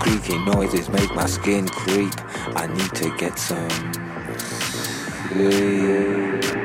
Creaky noises make my skin creep. I need to get some sleep.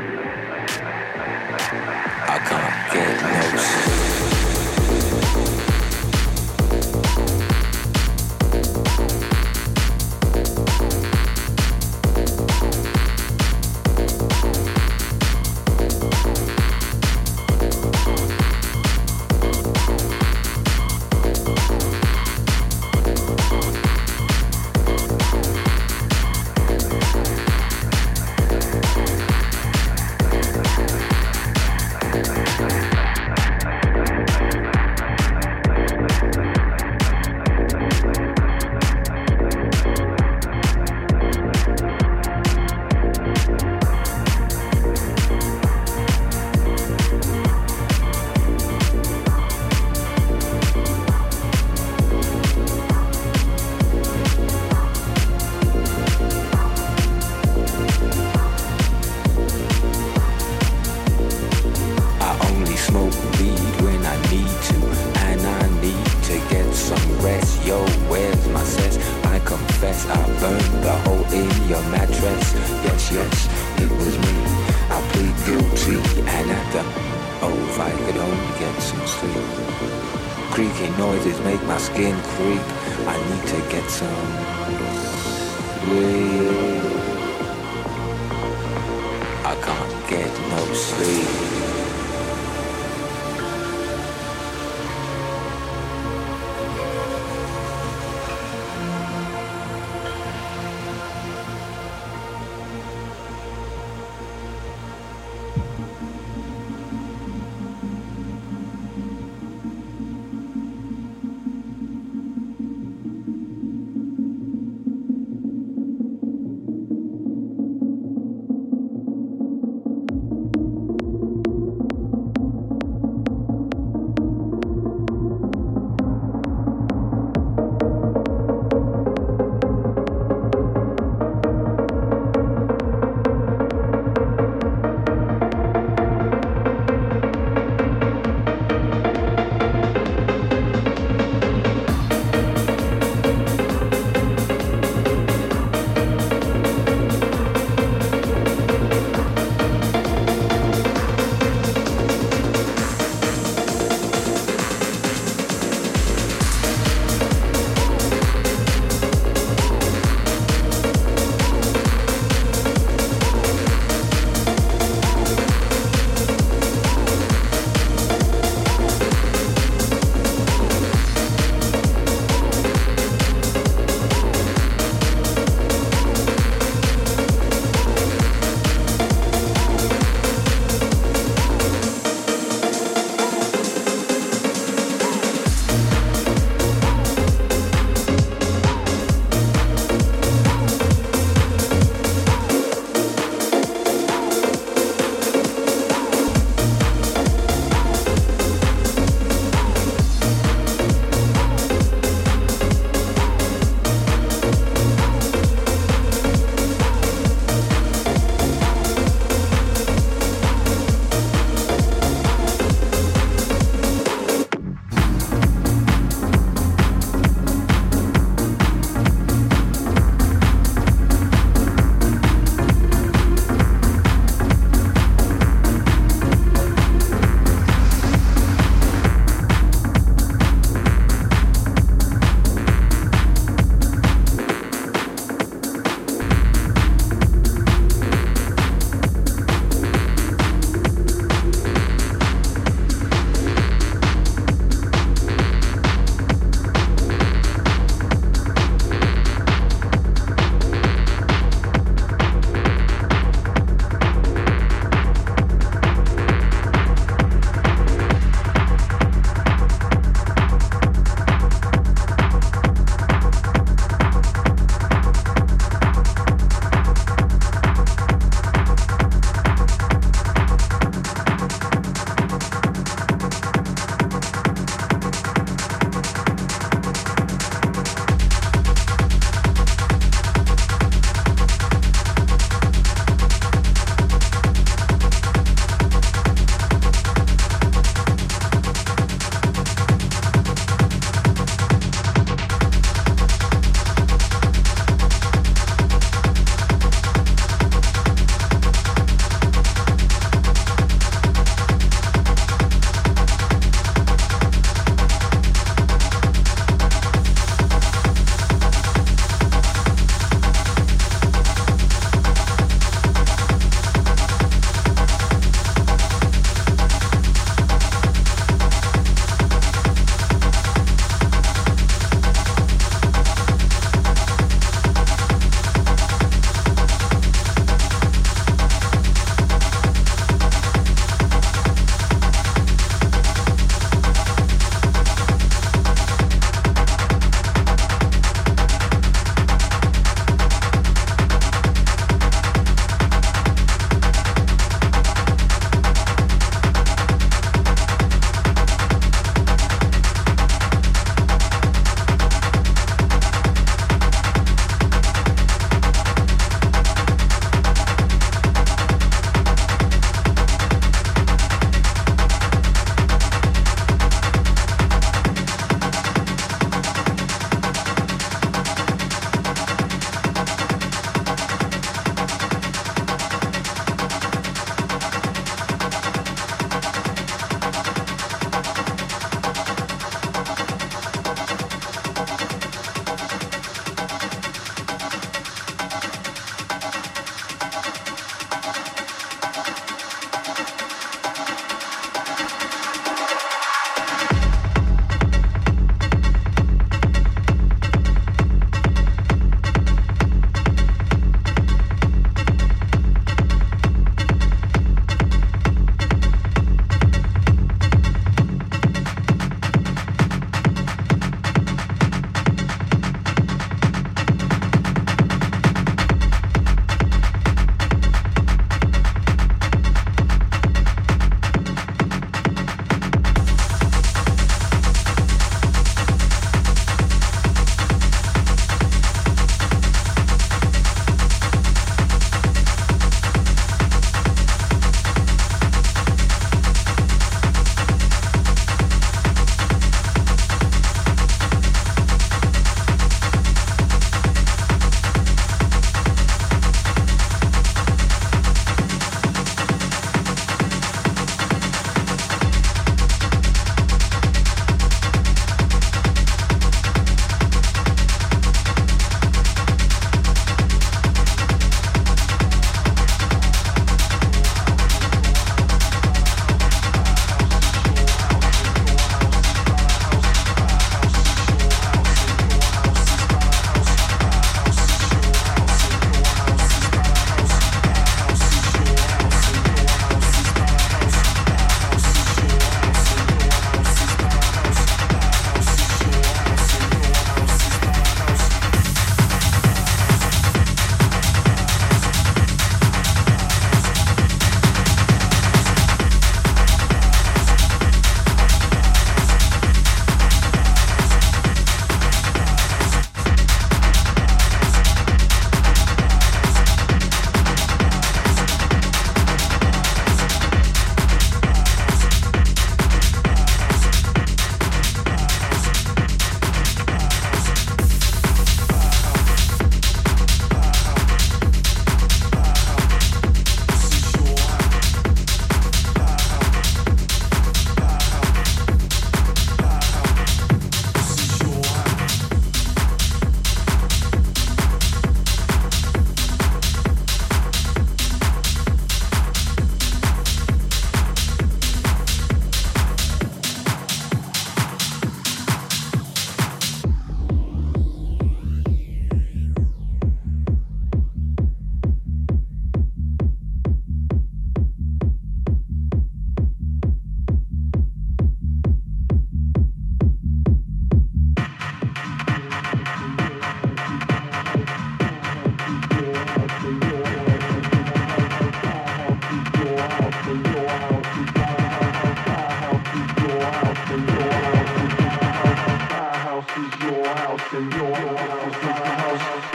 house and your house is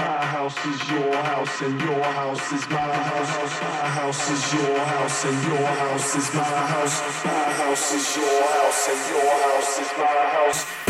house is your house and your house is my house. My house is your house and your house is my house. My house is your house and your house is my house.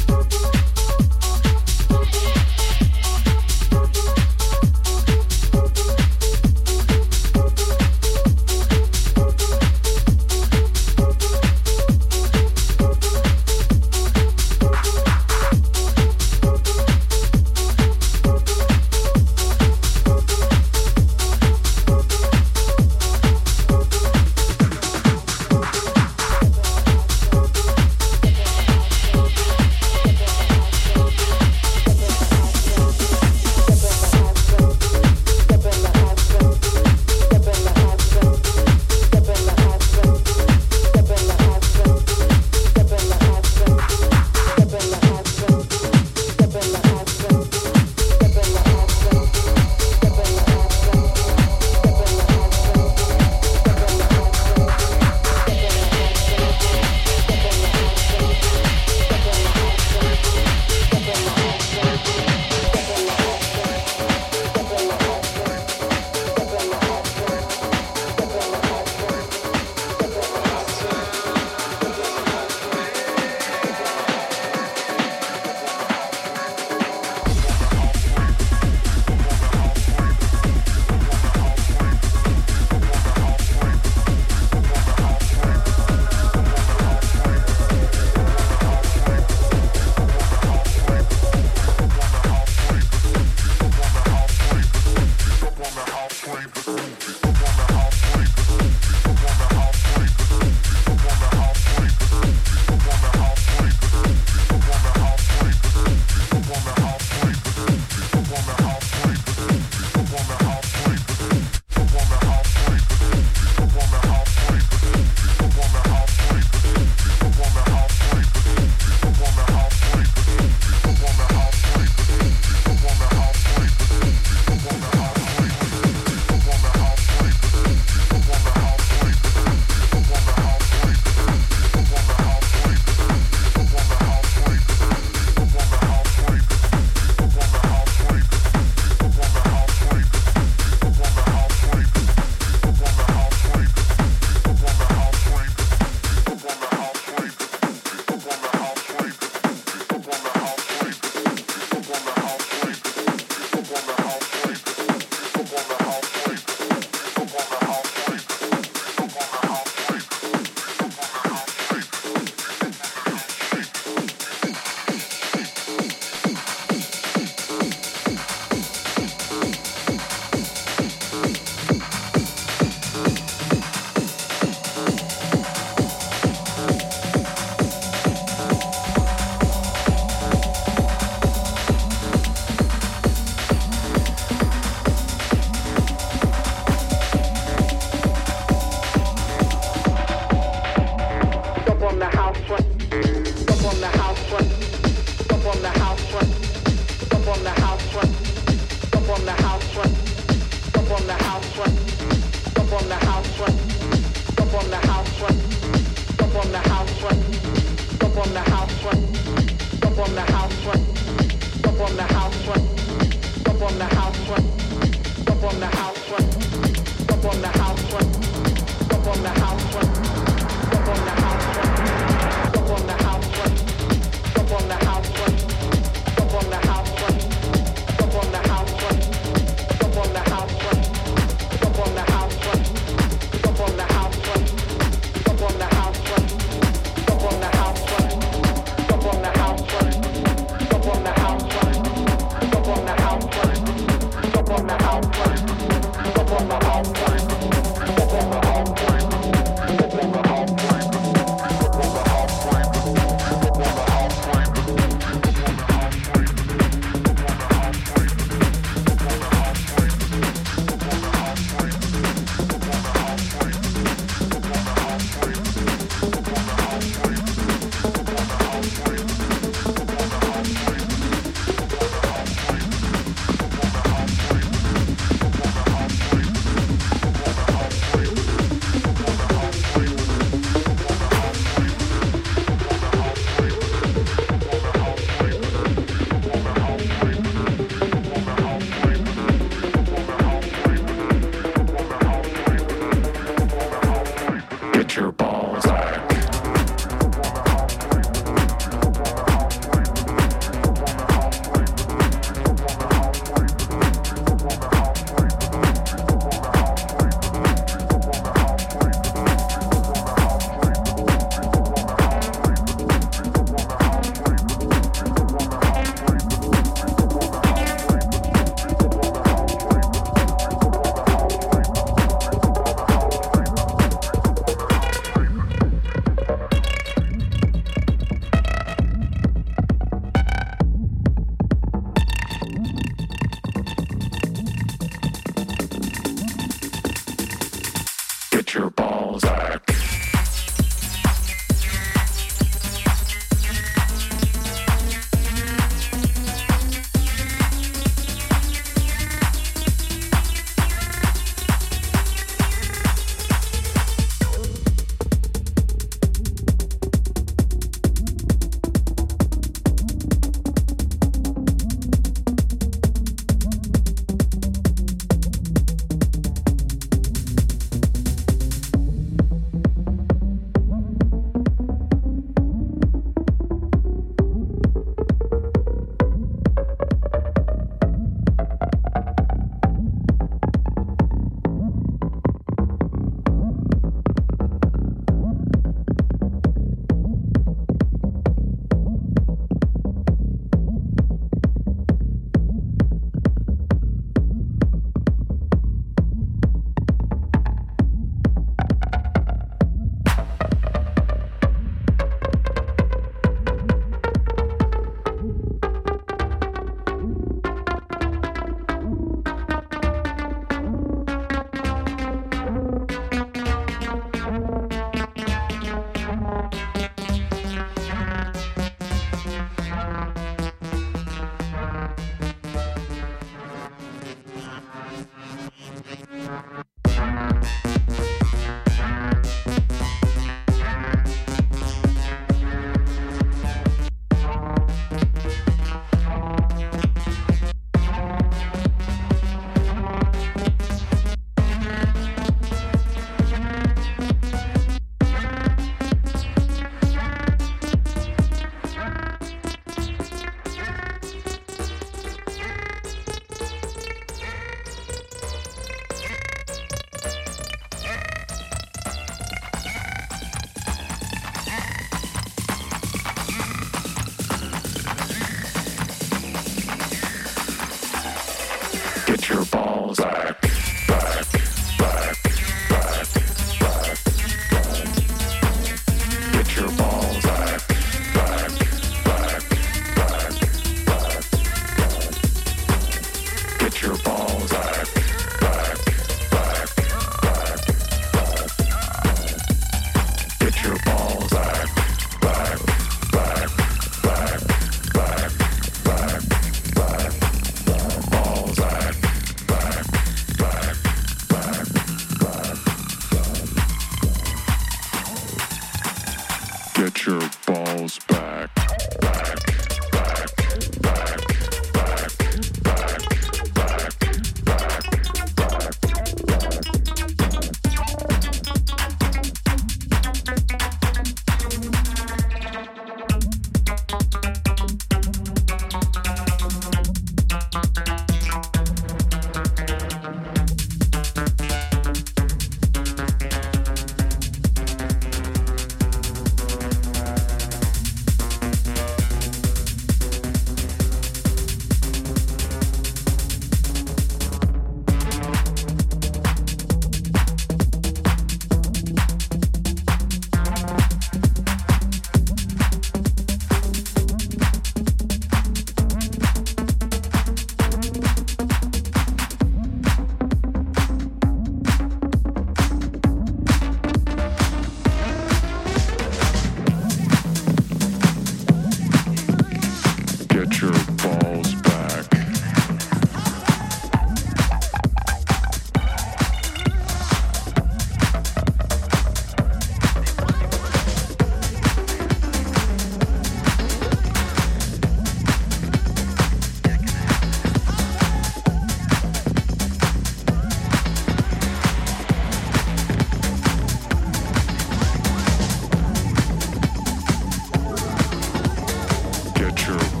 get your